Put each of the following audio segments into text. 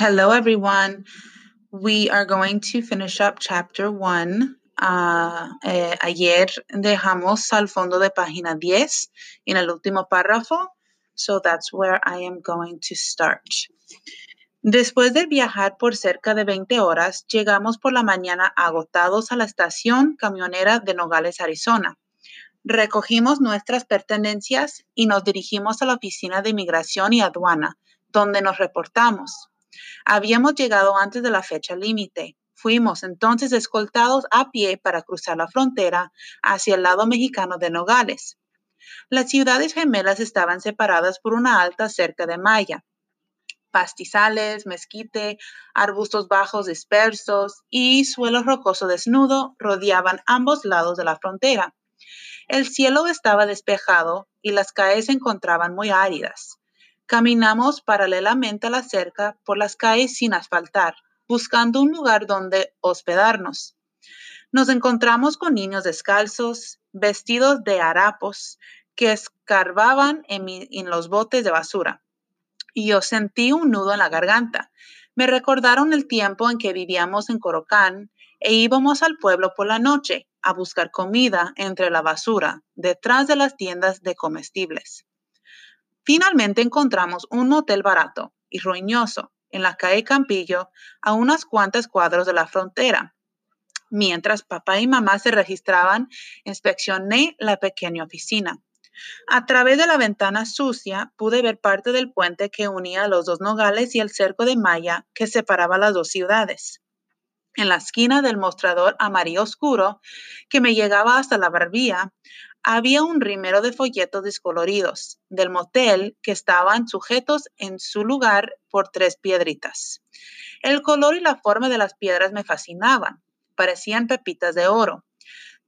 Hello, everyone. We are going to finish up chapter one. Ah, eh, ayer dejamos al fondo de página 10 en el último párrafo. So that's where I am going to start. Después de viajar por cerca de 20 horas, llegamos por la mañana agotados a la estación camionera de Nogales, Arizona. Recogimos nuestras pertenencias y nos dirigimos a la oficina de inmigración y aduana, donde nos reportamos. Habíamos llegado antes de la fecha límite. Fuimos entonces escoltados a pie para cruzar la frontera hacia el lado mexicano de Nogales. Las ciudades gemelas estaban separadas por una alta cerca de malla. Pastizales, mezquite, arbustos bajos dispersos y suelo rocoso desnudo rodeaban ambos lados de la frontera. El cielo estaba despejado y las calles se encontraban muy áridas. Caminamos paralelamente a la cerca por las calles sin asfaltar, buscando un lugar donde hospedarnos. Nos encontramos con niños descalzos, vestidos de harapos, que escarbaban en, los botes de basura. Y yo sentí un nudo en la garganta. Me recordaron el tiempo en que vivíamos en Corocán e íbamos al pueblo por la noche a buscar comida entre la basura, detrás de las tiendas de comestibles. Finalmente encontramos un motel barato y ruinoso en la calle Campillo, a unas cuantas cuadros de la frontera. Mientras papá y mamá se registraban, inspeccioné la pequeña oficina. A través de la ventana sucia pude ver parte del puente que unía los dos nogales y el cerco de malla que separaba las dos ciudades. En la esquina del mostrador amarillo oscuro que me llegaba hasta la barbilla, había un rimero de folletos descoloridos del motel que estaban sujetos en su lugar por tres piedritas. El color y la forma de las piedras me fascinaban, parecían pepitas de oro.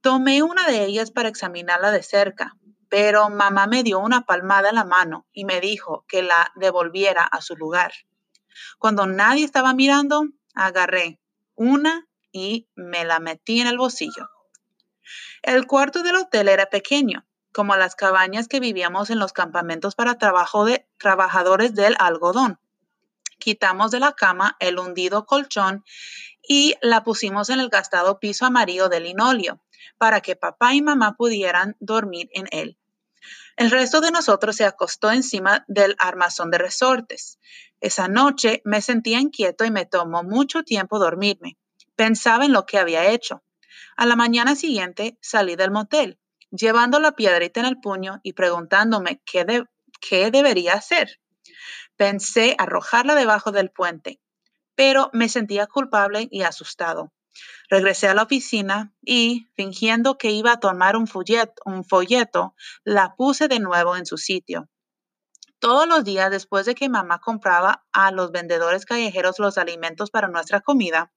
Tomé una de ellas para examinarla de cerca, pero mamá me dio una palmada en la mano y me dijo que la devolviera a su lugar. Cuando nadie estaba mirando, agarré una y me la metí en el bolsillo. El cuarto del hotel era pequeño, como las cabañas que vivíamos en los campamentos para trabajo de trabajadores del algodón. Quitamos de la cama el hundido colchón y la pusimos en el gastado piso amarillo de linóleo para que papá y mamá pudieran dormir en él. El resto de nosotros se acostó encima del armazón de resortes. Esa noche me sentía inquieto y me tomó mucho tiempo dormirme. Pensaba en lo que había hecho. A la mañana siguiente salí del motel, llevando la piedrita en el puño y preguntándome qué, de- qué debería hacer. Pensé arrojarla debajo del puente, pero me sentía culpable y asustado. Regresé a la oficina y, fingiendo que iba a tomar un folleto, un folleto, la puse de nuevo en su sitio. Todos los días después de que mamá compraba a los vendedores callejeros los alimentos para nuestra comida,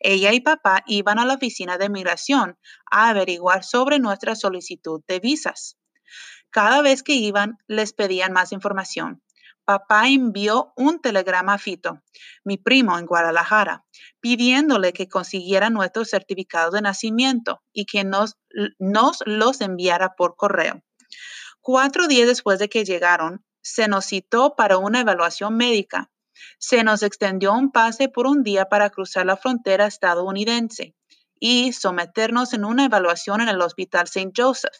ella y papá iban a la oficina de migración a averiguar sobre nuestra solicitud de visas. Cada vez que iban, les pedían más información. Papá envió un telegrama a Fito, mi primo en Guadalajara, pidiéndole que consiguiera nuestros certificados de nacimiento y que nos, nos los enviara por correo. Cuatro días después de que llegaron, se nos citó para una evaluación médica. Se nos extendió un pase por un día para cruzar la frontera estadounidense y someternos en una evaluación en el Hospital St. Joseph,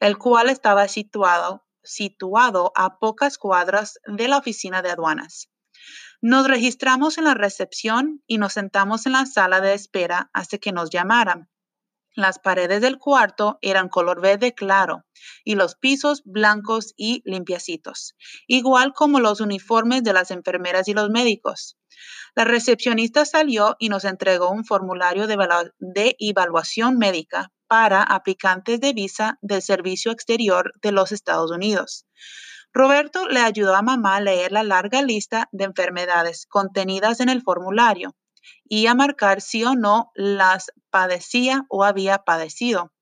el cual estaba situado, situado a pocas cuadras de la oficina de aduanas. Nos registramos en la recepción y nos sentamos en la sala de espera hasta que nos llamaran. Las paredes del cuarto eran color verde claro y los pisos blancos y limpiacitos, igual como los uniformes de las enfermeras y los médicos. La recepcionista salió y nos entregó un formulario de, de evaluación médica para aplicantes de visa del Servicio Exterior de los Estados Unidos. Roberto le ayudó a mamá a leer la larga lista de enfermedades contenidas en el formulario y a marcar si o no las padecía o había padecido.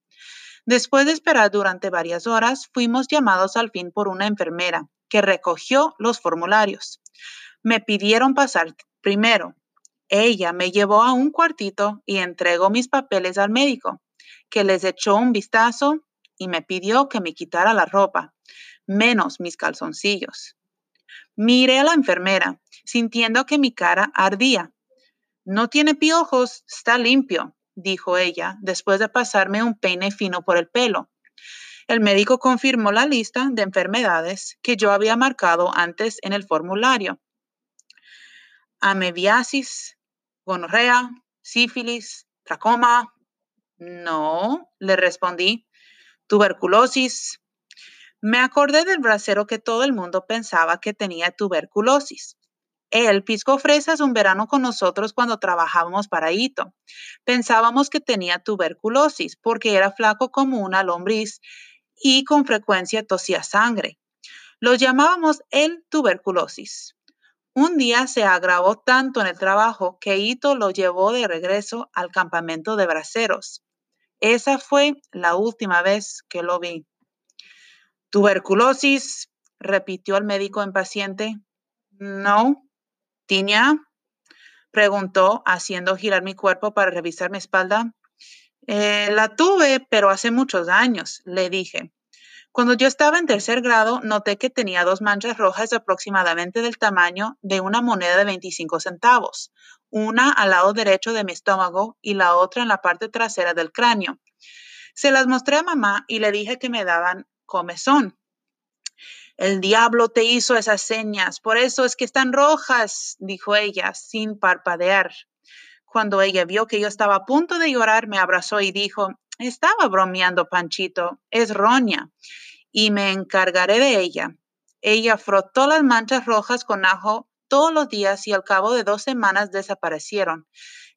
Después de esperar durante varias horas, fuimos llamados al fin por una enfermera que recogió los formularios. Me pidieron pasar primero. Ella me llevó a un cuartito y entregó mis papeles al médico, que les echó un vistazo y me pidió que me quitara la ropa, menos mis calzoncillos. Miré a la enfermera sintiendo que mi cara ardía. No tiene piojos, está limpio, dijo ella, después de pasarme un peine fino por el pelo. El médico confirmó la lista de enfermedades que yo había marcado antes en el formulario. Amebiasis, gonorrea, sífilis, tracoma. No, le respondí. Tuberculosis. Me acordé del brasero que todo el mundo pensaba que tenía tuberculosis. Él piscó fresas un verano con nosotros cuando trabajábamos para Ito. Pensábamos que tenía tuberculosis porque era flaco como una lombriz y con frecuencia tosía sangre. Lo llamábamos el tuberculosis. Un día se agravó tanto en el trabajo que Ito lo llevó de regreso al campamento de braceros. Esa fue la última vez que lo vi. Tuberculosis, repitió el médico impaciente. No. ¿Tiña? preguntó, haciendo girar mi cuerpo para revisar mi espalda. Eh, la tuve, pero hace muchos años, le dije. Cuando yo estaba en tercer grado, noté que tenía dos manchas rojas aproximadamente del tamaño de una moneda de 25 centavos, una al lado derecho de mi estómago y la otra en la parte trasera del cráneo. Se las mostré a mamá y le dije que me daban comezón. El diablo te hizo esas señas, por eso es que están rojas, dijo ella, sin parpadear. Cuando ella vio que yo estaba a punto de llorar, me abrazó y dijo, estaba bromeando, Panchito, es roña, y me encargaré de ella. Ella frotó las manchas rojas con ajo todos los días y al cabo de dos semanas desaparecieron.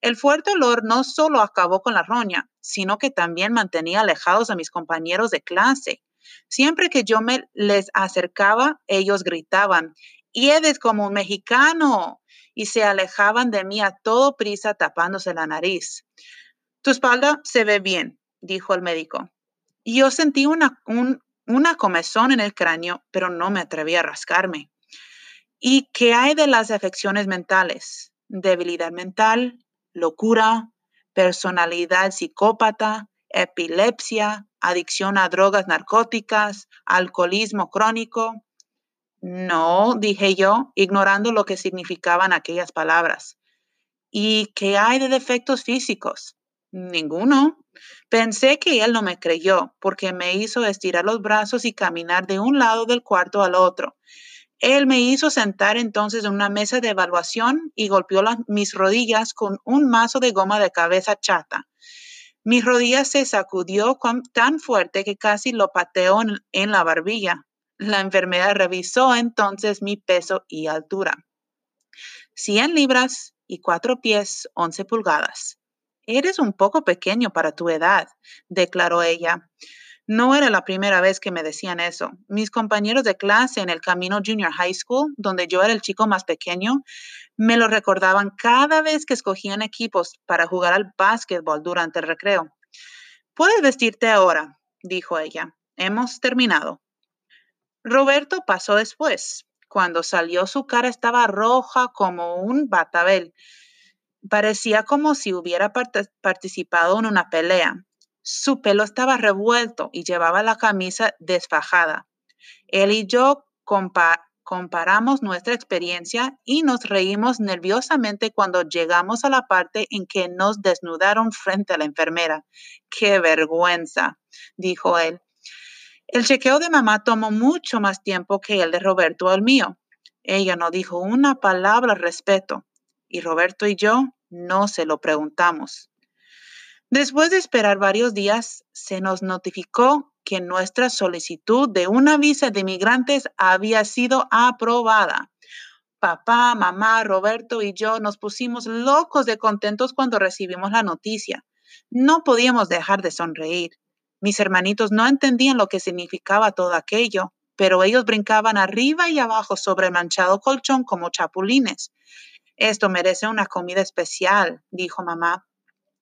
El fuerte olor no solo acabó con la roña, sino que también mantenía alejados a mis compañeros de clase. Siempre que yo me les acercaba, ellos gritaban, y eres como un mexicano y se alejaban de mí a todo prisa tapándose la nariz. Tu espalda se ve bien, dijo el médico. Yo sentí una, una comezón en el cráneo, pero no me atreví a rascarme. ¿Y qué hay de las afecciones mentales? Debilidad mental, locura, personalidad psicópata, epilepsia, adicción a drogas narcóticas, alcoholismo crónico. No, dije yo, ignorando lo que significaban aquellas palabras. ¿Y qué hay de defectos físicos? Ninguno. Pensé que él no me creyó porque me hizo estirar los brazos y caminar de un lado del cuarto al otro. Él me hizo sentar entonces en una mesa de evaluación y golpeó mis rodillas con un mazo de goma de cabeza chata. Mi rodilla se sacudió tan fuerte que casi lo pateó en la barbilla. La enfermera revisó entonces mi peso y altura. 100 libras y 4 pies 11 pulgadas. Eres un poco pequeño para tu edad, declaró ella. No era la primera vez que me decían eso. Mis compañeros de clase en el Camino Junior High School, donde yo era el chico más pequeño, me lo recordaban cada vez que escogían equipos para jugar al básquetbol durante el recreo. Puedes vestirte ahora, dijo ella. Hemos terminado. Roberto pasó después. Cuando salió su cara estaba roja como un batabel. Parecía como si hubiera participado en una pelea. Su pelo estaba revuelto y llevaba la camisa desfajada. Él y yo comparamos nuestra experiencia y nos reímos nerviosamente cuando llegamos a la parte en que nos desnudaron frente a la enfermera. ¡Qué vergüenza! dijo él. El chequeo de mamá tomó mucho más tiempo que el de Roberto o el mío. Ella no dijo una palabra al respecto y Roberto y yo no se lo preguntamos. Después de esperar varios días, se nos notificó que nuestra solicitud de una visa de migrantes había sido aprobada. Papá, mamá, Roberto y yo nos pusimos locos de contentos cuando recibimos la noticia. No podíamos dejar de sonreír. Mis hermanitos no entendían lo que significaba todo aquello, pero ellos brincaban arriba y abajo sobre el manchado colchón como chapulines. Esto merece una comida especial, dijo mamá.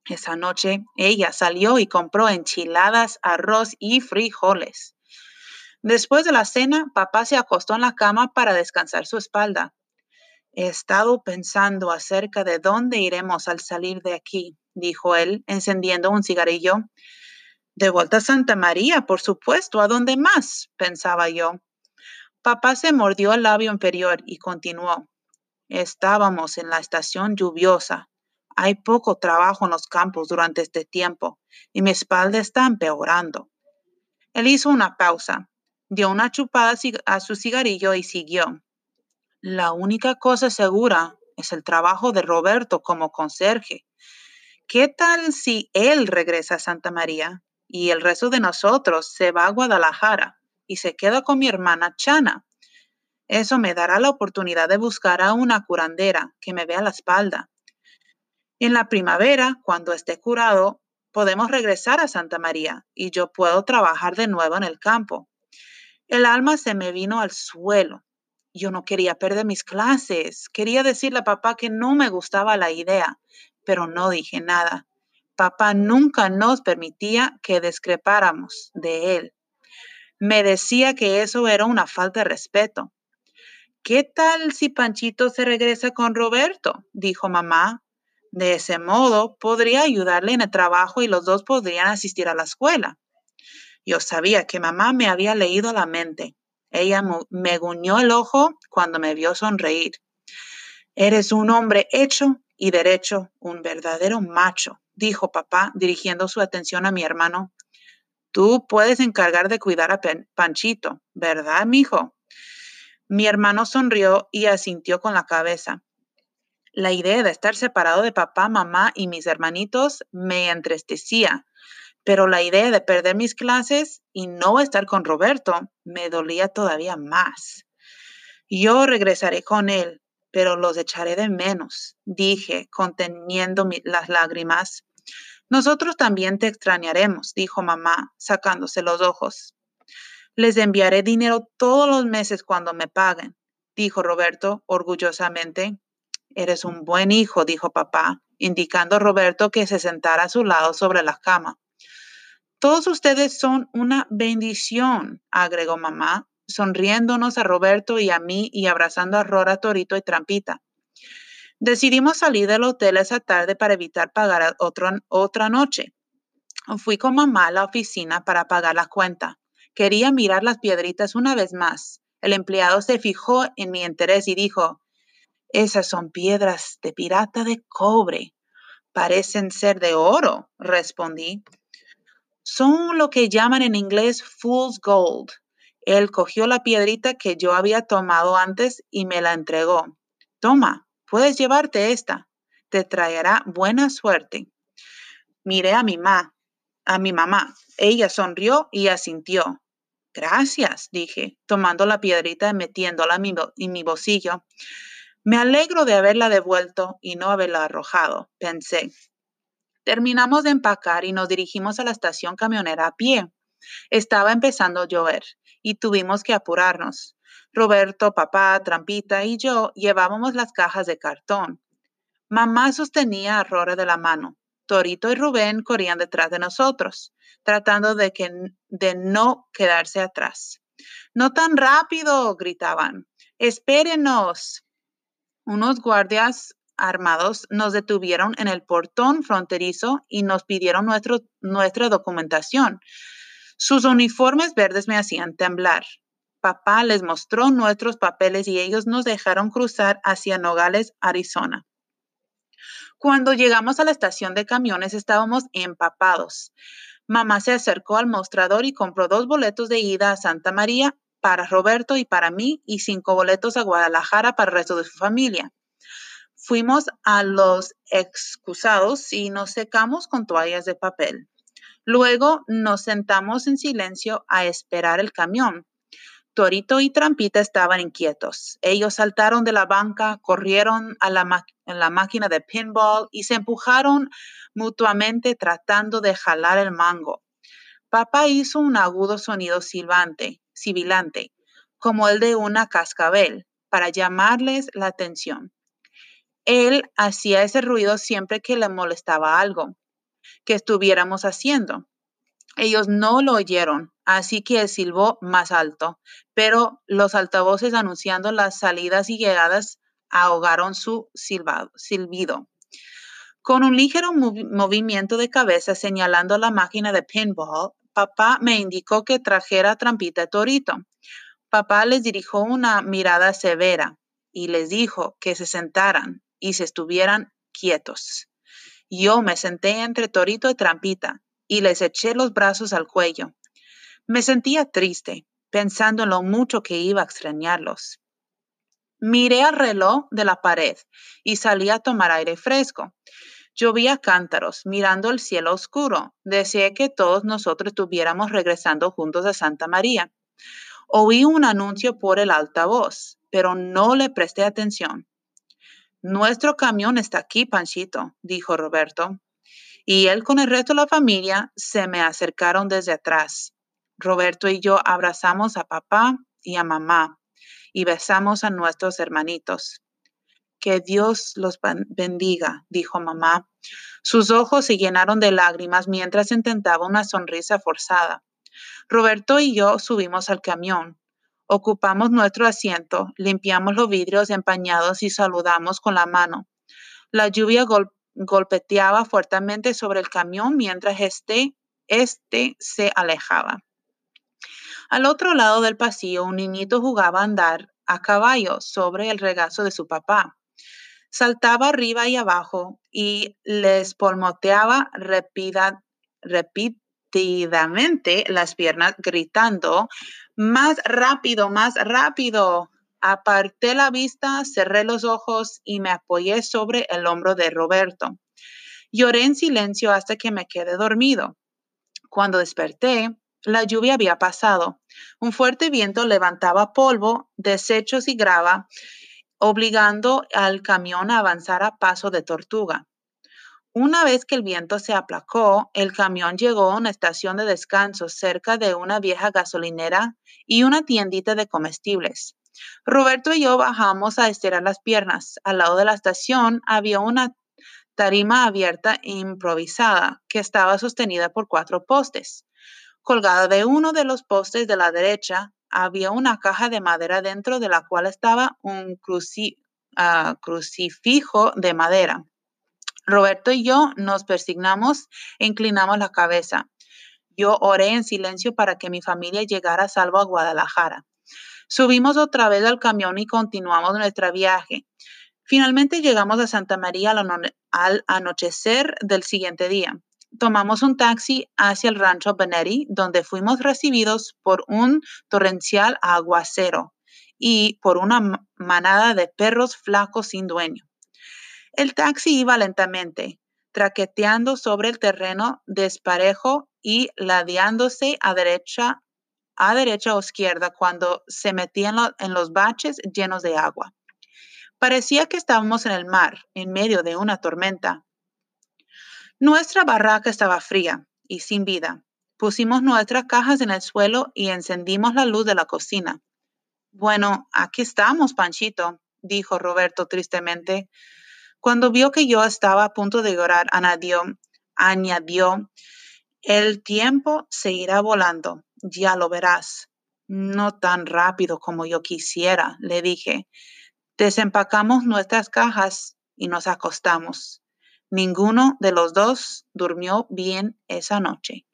Esa noche ella salió y compró enchiladas, arroz y frijoles. Después de la cena, papá se acostó en la cama para descansar su espalda. He estado pensando acerca de dónde iremos al salir de aquí, dijo él, encendiendo un cigarrillo. De vuelta a Santa María, por supuesto. ¿A dónde más? pensaba yo. Papá se mordió el labio inferior y continuó. Estábamos en la estación lluviosa. Hay poco trabajo en los campos durante este tiempo y mi espalda está empeorando. Él hizo una pausa, dio una chupada a su cigarrillo y siguió. La única cosa segura es el trabajo de Roberto como conserje. ¿Qué tal si él regresa a Santa María y el resto de nosotros se va a Guadalajara y se queda con mi hermana Chana? Eso me dará la oportunidad de buscar a una curandera que me vea la espalda. En la primavera, cuando esté curado, podemos regresar a Santa María y yo puedo trabajar de nuevo en el campo. El alma se me vino al suelo. Yo no quería perder mis clases. Quería decirle a papá que no me gustaba la idea, pero no dije nada. Papá nunca nos permitía que discrepáramos de él. Me decía que eso era una falta de respeto. ¿Qué tal si Panchito se regresa con Roberto? dijo mamá. De ese modo podría ayudarle en el trabajo y los dos podrían asistir a la escuela. Yo sabía que mamá me había leído la mente. Ella me guñó el ojo cuando me vio sonreír. Eres un hombre hecho y derecho, un verdadero macho, dijo papá, dirigiendo su atención a mi hermano. Tú puedes encargar de cuidar a Panchito, ¿verdad, mijo? Mi hermano sonrió y asintió con la cabeza. La idea de estar separado de papá, mamá y mis hermanitos me entristecía, pero la idea de perder mis clases y no estar con Roberto me dolía todavía más. Yo regresaré con él, pero los echaré de menos, dije, conteniendo las lágrimas. Nosotros también te extrañaremos, dijo mamá, sacándose los ojos. Les enviaré dinero todos los meses cuando me paguen, dijo Roberto orgullosamente. Eres un buen hijo, dijo papá, indicando a Roberto que se sentara a su lado sobre la cama. Todos ustedes son una bendición, agregó mamá, sonriéndonos a Roberto y a mí y abrazando a Rora, Torito y Trampita. Decidimos salir del hotel esa tarde para evitar pagar otra noche. Fui con mamá a la oficina para pagar la cuenta. Quería mirar las piedritas una vez más. El empleado se fijó en mi interés y dijo, esas son piedras de pirata de cobre. Parecen ser de oro, respondí. Son lo que llaman en inglés fool's gold. Él cogió la piedrita que yo había tomado antes y me la entregó. Toma, puedes llevarte esta. Te traerá buena suerte. Miré a mi mamá, a mi mamá. Ella sonrió y asintió. Gracias, dije, tomando la piedrita y metiéndola en mi, en mi bolsillo. Me alegro de haberla devuelto y no haberla arrojado, pensé. Terminamos de empacar y nos dirigimos a la estación camionera a pie. Estaba empezando a llover y tuvimos que apurarnos. Roberto, papá, Trampita y yo llevábamos las cajas de cartón. Mamá sostenía a Rora de la mano. Torito y Rubén corrían detrás de nosotros, tratando de, que, de no quedarse atrás. No tan rápido, gritaban. Espérenos. Unos guardias armados nos detuvieron en el portón fronterizo y nos pidieron nuestra documentación. Sus uniformes verdes me hacían temblar. Papá les mostró nuestros papeles y ellos nos dejaron cruzar hacia Nogales, Arizona. Cuando llegamos a la estación de camiones estábamos empapados. Mamá se acercó al mostrador y compró dos boletos de ida a Santa María para Roberto y para mí y cinco boletos a Guadalajara para el resto de su familia. Fuimos a los excusados y nos secamos con toallas de papel. Luego nos sentamos en silencio a esperar el camión. Torito y Trampita estaban inquietos. Ellos saltaron de la banca, corrieron a la, la máquina de pinball y se empujaron mutuamente tratando de jalar el mango. Papá hizo un agudo sonido silbante, sibilante, como el de una cascabel, para llamarles la atención. Él hacía ese ruido siempre que le molestaba algo que estuviéramos haciendo. Ellos no lo oyeron, así que silbó más alto, pero los altavoces anunciando las salidas y llegadas ahogaron su silbado, silbido. Con un ligero movimiento de cabeza señalando la máquina de pinball, papá me indicó que trajera trampita torito. Papá les dirigió una mirada severa y les dijo que se sentaran y se estuvieran quietos. Yo me senté entre Torito y Trampita y les eché los brazos al cuello. Me sentía triste, pensando en lo mucho que iba a extrañarlos. Miré al reloj de la pared y salí a tomar aire fresco. Llovía cántaros, mirando el cielo oscuro. Deseé que todos nosotros estuviéramos regresando juntos a Santa María. Oí un anuncio por el altavoz, pero no le presté atención. Nuestro camión está aquí, Panchito, dijo Roberto. Y él con el resto de la familia se me acercaron desde atrás. Roberto y yo abrazamos a papá y a mamá y besamos a nuestros hermanitos. Que Dios los bendiga, dijo mamá. Sus ojos se llenaron de lágrimas mientras intentaba una sonrisa forzada. Roberto y yo subimos al camión. Ocupamos nuestro asiento, limpiamos los vidrios empañados y saludamos con la mano. La lluvia golpeteaba fuertemente sobre el camión mientras este, este se alejaba. Al otro lado del pasillo, un niñito jugaba a andar a caballo sobre el regazo de su papá. Saltaba arriba y abajo y les polmoteaba rápidamente las piernas, gritando, más rápido, más rápido. Aparté la vista, cerré los ojos y me apoyé sobre el hombro de Roberto. Lloré en silencio hasta que me quedé dormido. Cuando desperté, la lluvia había pasado. Un fuerte viento levantaba polvo, desechos y grava, obligando al camión a avanzar a paso de tortuga. Una vez que el viento se aplacó, el camión llegó a una estación de descanso cerca de una vieja gasolinera y una tiendita de comestibles. Roberto y yo bajamos a estirar las piernas. Al lado de la estación había una tarima abierta e improvisada que estaba sostenida por cuatro postes. Colgada de uno de los postes de la derecha había una caja de madera dentro de la cual estaba un ah, crucifijo de madera. Roberto y yo nos persignamos e inclinamos la cabeza. Yo oré en silencio para que mi familia llegara a salvo a Guadalajara. Subimos otra vez al camión y continuamos nuestro viaje. Finalmente llegamos a Santa María al anochecer del siguiente día tomamos un taxi hacia el rancho Benetti, donde fuimos recibidos por un torrencial aguacero y por una manada de perros flacos sin dueño. El taxi iba lentamente, traqueteando sobre el terreno desparejo y ladeándose a derecha, a derecha o izquierda cuando se metía en los baches llenos de agua. Parecía que estábamos en el mar, en medio de una tormenta, nuestra barraca estaba fría y sin vida. Pusimos nuestras cajas en el suelo y encendimos la luz de la cocina. Bueno, aquí estamos, Panchito, dijo Roberto tristemente. Cuando vio que yo estaba a punto de llorar, añadió, añadió, el tiempo se irá volando, ya lo verás. No tan rápido como yo quisiera, le dije. Desempacamos nuestras cajas y nos acostamos. Ninguno de los dos durmió bien esa noche.